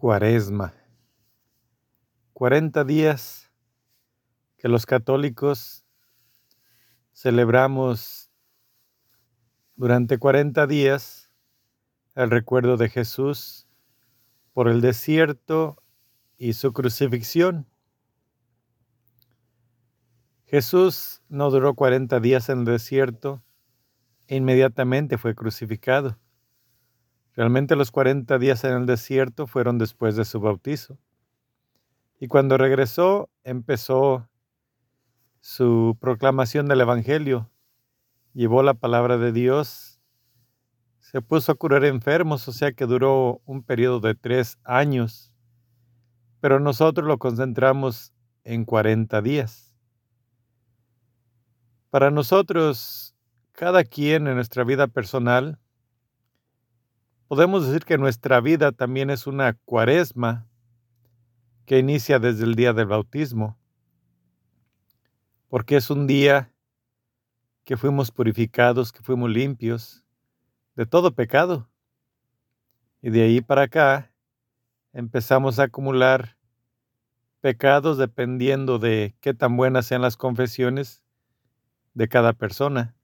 Cuaresma. 40 días que los católicos celebramos durante 40 días el recuerdo de Jesús por el desierto y su crucifixión. Jesús no duró 40 días en el desierto e inmediatamente fue crucificado. Realmente los 40 días en el desierto fueron después de su bautizo. Y cuando regresó, empezó su proclamación del Evangelio. Llevó la palabra de Dios. Se puso a curar enfermos, o sea que duró un periodo de tres años. Pero nosotros lo concentramos en 40 días. Para nosotros, cada quien en nuestra vida personal, Podemos decir que nuestra vida también es una cuaresma que inicia desde el día del bautismo, porque es un día que fuimos purificados, que fuimos limpios de todo pecado. Y de ahí para acá empezamos a acumular pecados dependiendo de qué tan buenas sean las confesiones de cada persona.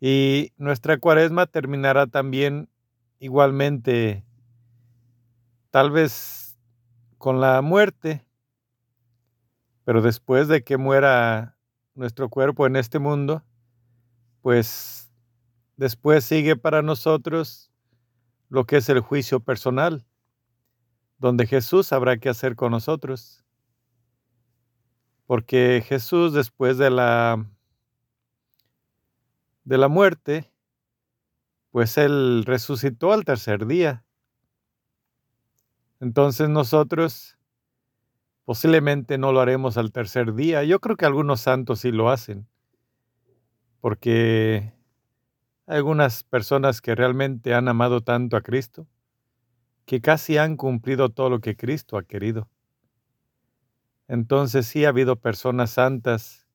Y nuestra cuaresma terminará también igualmente, tal vez con la muerte, pero después de que muera nuestro cuerpo en este mundo, pues después sigue para nosotros lo que es el juicio personal, donde Jesús habrá que hacer con nosotros. Porque Jesús después de la de la muerte, pues Él resucitó al tercer día. Entonces nosotros posiblemente no lo haremos al tercer día. Yo creo que algunos santos sí lo hacen, porque hay algunas personas que realmente han amado tanto a Cristo, que casi han cumplido todo lo que Cristo ha querido. Entonces sí ha habido personas santas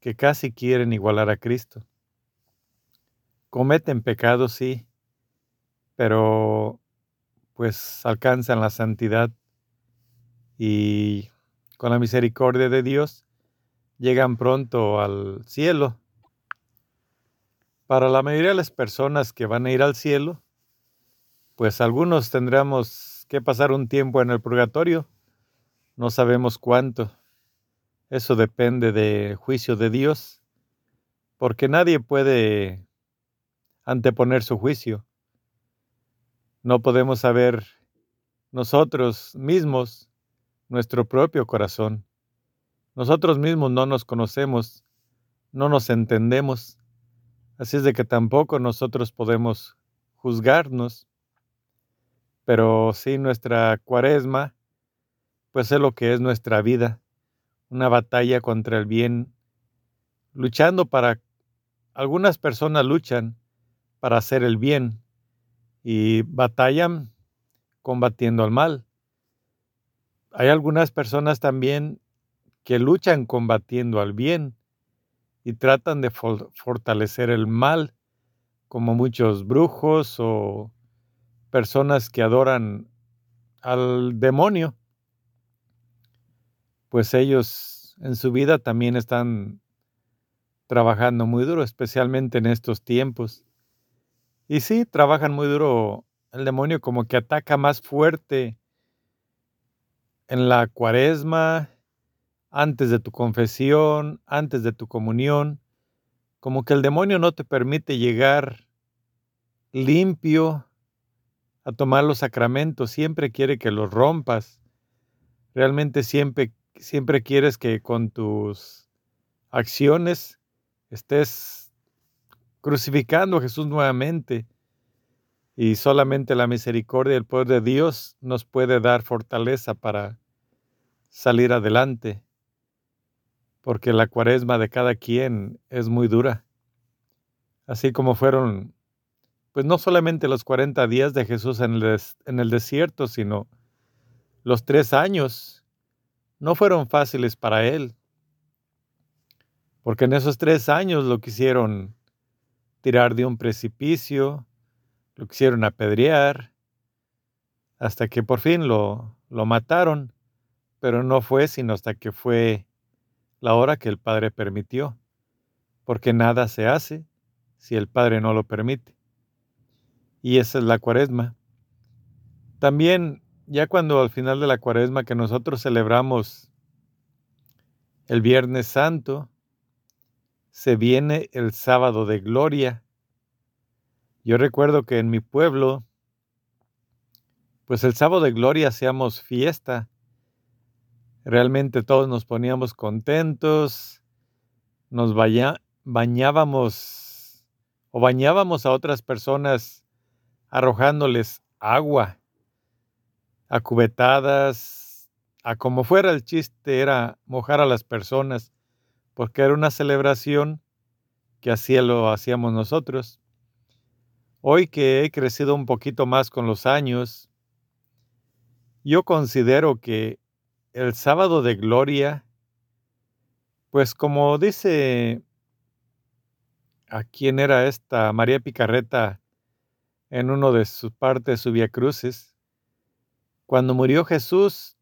que casi quieren igualar a Cristo cometen pecados, sí, pero pues alcanzan la santidad y con la misericordia de Dios llegan pronto al cielo. Para la mayoría de las personas que van a ir al cielo, pues algunos tendremos que pasar un tiempo en el purgatorio, no sabemos cuánto. Eso depende del juicio de Dios, porque nadie puede anteponer su juicio. No podemos saber nosotros mismos nuestro propio corazón. Nosotros mismos no nos conocemos, no nos entendemos. Así es de que tampoco nosotros podemos juzgarnos. Pero sí nuestra cuaresma, pues es lo que es nuestra vida, una batalla contra el bien, luchando para... Algunas personas luchan para hacer el bien y batallan combatiendo al mal. Hay algunas personas también que luchan combatiendo al bien y tratan de fortalecer el mal, como muchos brujos o personas que adoran al demonio. Pues ellos en su vida también están trabajando muy duro, especialmente en estos tiempos. Y sí, trabajan muy duro. El demonio como que ataca más fuerte en la cuaresma, antes de tu confesión, antes de tu comunión. Como que el demonio no te permite llegar limpio a tomar los sacramentos. Siempre quiere que los rompas. Realmente siempre, siempre quieres que con tus acciones estés crucificando a Jesús nuevamente. Y solamente la misericordia y el poder de Dios nos puede dar fortaleza para salir adelante, porque la cuaresma de cada quien es muy dura. Así como fueron, pues no solamente los 40 días de Jesús en el, desierto, sino los tres años, no fueron fáciles para él, porque en esos tres años lo quisieron tirar de un precipicio, lo quisieron apedrear, hasta que por fin lo, lo mataron, pero no fue sino hasta que fue la hora que el Padre permitió, porque nada se hace si el Padre no lo permite. Y esa es la cuaresma. También, ya cuando al final de la cuaresma que nosotros celebramos el Viernes Santo, se viene el sábado de gloria. Yo recuerdo que en mi pueblo, pues el sábado de gloria hacíamos fiesta. Realmente todos nos poníamos contentos, nos bañábamos o bañábamos a otras personas arrojándoles agua a cubetadas, a como fuera el chiste era mojar a las personas, porque era una celebración que así lo hacíamos nosotros. Hoy que he crecido un poquito más con los años, yo considero que el sábado de gloria, pues como dice a quién era esta María Picarreta en uno de sus partes su Via Crucis, cuando murió Jesús,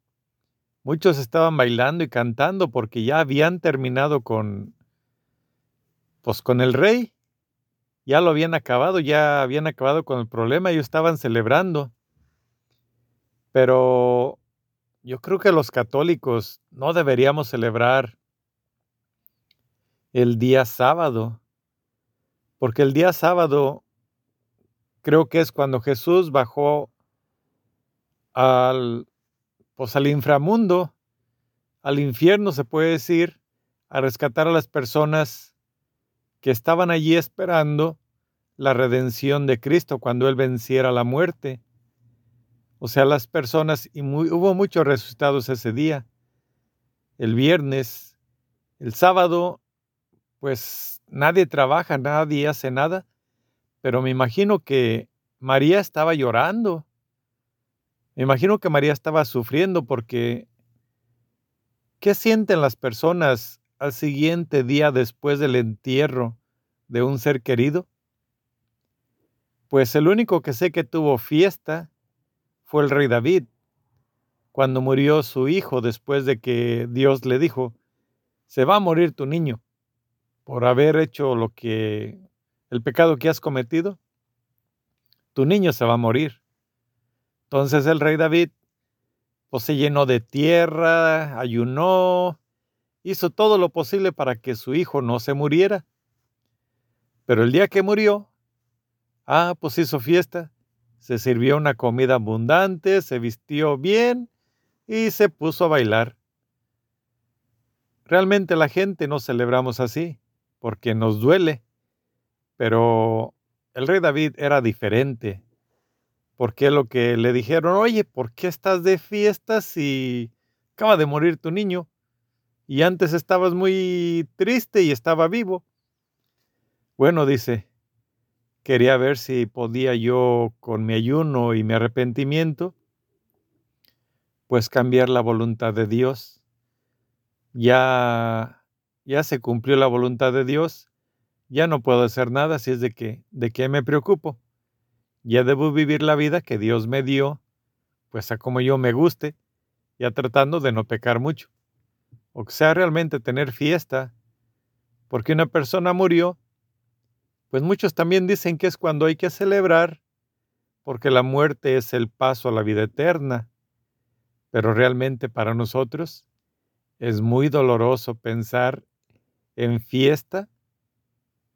muchos estaban bailando y cantando porque ya habían terminado con pues con el rey. Ya lo habían acabado, ya habían acabado con el problema, ellos estaban celebrando. Pero yo creo que los católicos no deberíamos celebrar el día sábado, porque el día sábado creo que es cuando Jesús bajó al, pues al inframundo, al infierno se puede decir, a rescatar a las personas que estaban allí esperando la redención de Cristo cuando Él venciera la muerte. O sea, las personas, y hubo muchos resucitados ese día. El viernes, el sábado, pues nadie trabaja, nadie hace nada, pero me imagino que María estaba llorando me imagino que María estaba sufriendo porque ¿qué sienten las personas al siguiente día después del entierro de un ser querido? Pues el único que sé que tuvo fiesta fue el rey David, cuando murió su hijo después de que Dios le dijo, se va a morir tu niño por haber hecho lo que, el pecado que has cometido, tu niño se va a morir. Entonces el rey David pues, se llenó de tierra, ayunó, hizo todo lo posible para que su hijo no se muriera. Pero el día que murió, ah, pues hizo fiesta, se sirvió una comida abundante, se vistió bien y se puso a bailar. Realmente la gente no celebramos así, porque nos duele, pero el rey David era diferente porque lo que le dijeron, oye, ¿por qué estás de fiesta si acaba de morir tu niño? Y antes estabas muy triste y estaba vivo. Bueno, dice, quería ver si podía yo con mi ayuno y mi arrepentimiento, pues cambiar la voluntad de Dios. Ya, ya se cumplió la voluntad de Dios, ya no puedo hacer nada, así es de que, ¿de qué me preocupo? Ya debo vivir la vida que Dios me dio, pues a como yo me guste, ya tratando de no pecar mucho. O sea, realmente tener fiesta, porque una persona murió, pues muchos también dicen que es cuando hay que celebrar, porque la muerte es el paso a la vida eterna. Pero realmente para nosotros es muy doloroso pensar en fiesta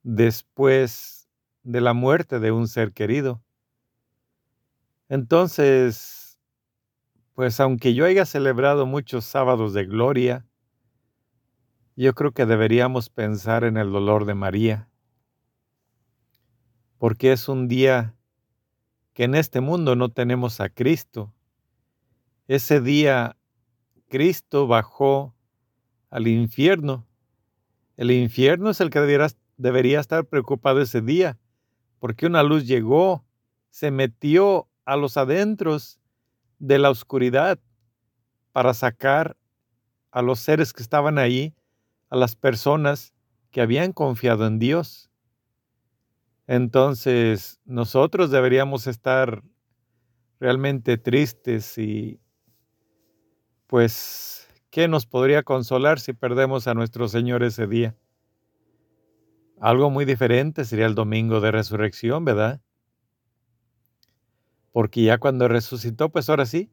después de la muerte de un ser querido. Entonces, pues aunque yo haya celebrado muchos sábados de gloria, yo creo que deberíamos pensar en el dolor de María, porque es un día que en este mundo no tenemos a Cristo. Ese día Cristo bajó al infierno. El infierno es el que debería, debería estar preocupado ese día, porque una luz llegó, se metió a los adentros de la oscuridad para sacar a los seres que estaban ahí, a las personas que habían confiado en Dios. Entonces, nosotros deberíamos estar realmente tristes y pues, ¿qué nos podría consolar si perdemos a nuestro Señor ese día? Algo muy diferente sería el domingo de resurrección, ¿verdad? Porque ya cuando resucitó, pues ahora sí,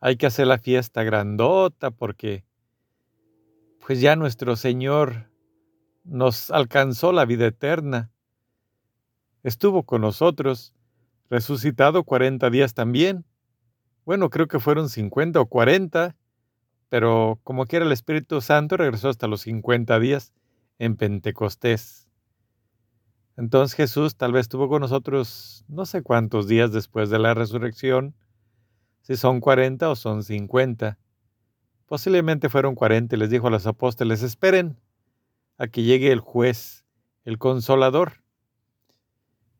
hay que hacer la fiesta grandota porque pues ya nuestro Señor nos alcanzó la vida eterna. Estuvo con nosotros, resucitado 40 días también. Bueno, creo que fueron 50 o 40, pero como quiera el Espíritu Santo regresó hasta los 50 días en Pentecostés. Entonces Jesús tal vez estuvo con nosotros no sé cuántos días después de la resurrección, si son 40 o son 50. Posiblemente fueron 40 y les dijo a los apóstoles, esperen a que llegue el juez, el consolador.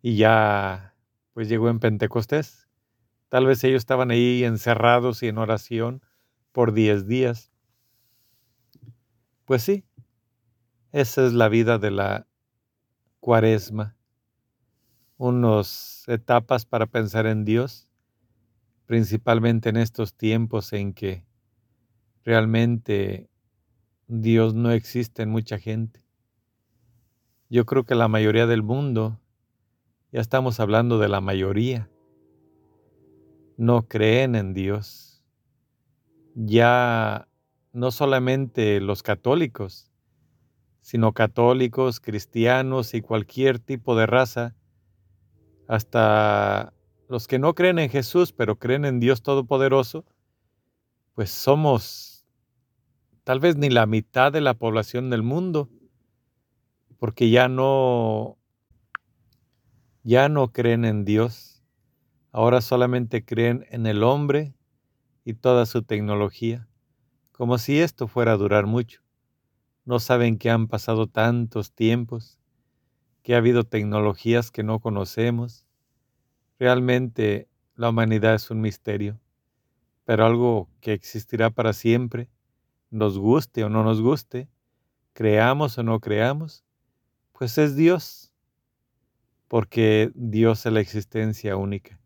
Y ya, pues llegó en Pentecostés. Tal vez ellos estaban ahí encerrados y en oración por 10 días. Pues sí, esa es la vida de la cuaresma. Unas etapas para pensar en Dios, principalmente en estos tiempos en que realmente Dios no existe en mucha gente. Yo creo que la mayoría del mundo, ya estamos hablando de la mayoría, no creen en Dios. Ya no solamente los católicos, sino católicos, cristianos y cualquier tipo de raza, hasta los que no creen en Jesús, pero creen en Dios Todopoderoso, pues somos tal vez ni la mitad de la población del mundo, porque ya no ya no creen en Dios. Ahora solamente creen en el hombre y toda su tecnología, como si esto fuera a durar mucho. No saben que han pasado tantos tiempos, que ha habido tecnologías que no conocemos. Realmente la humanidad es un misterio pero algo que existirá para siempre, nos guste o no nos guste, creamos o no creamos, pues es Dios, porque Dios es la existencia única.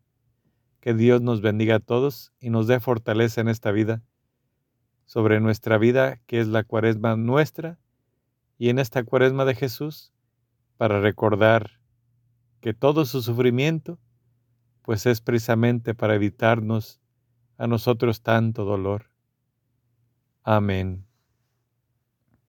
Que Dios nos bendiga a todos y nos dé fortaleza en esta vida, sobre nuestra vida, que es la cuaresma nuestra, y en esta cuaresma de Jesús, para recordar que todo su sufrimiento, pues es precisamente para evitarnos a nosotros tanto dolor. Amén.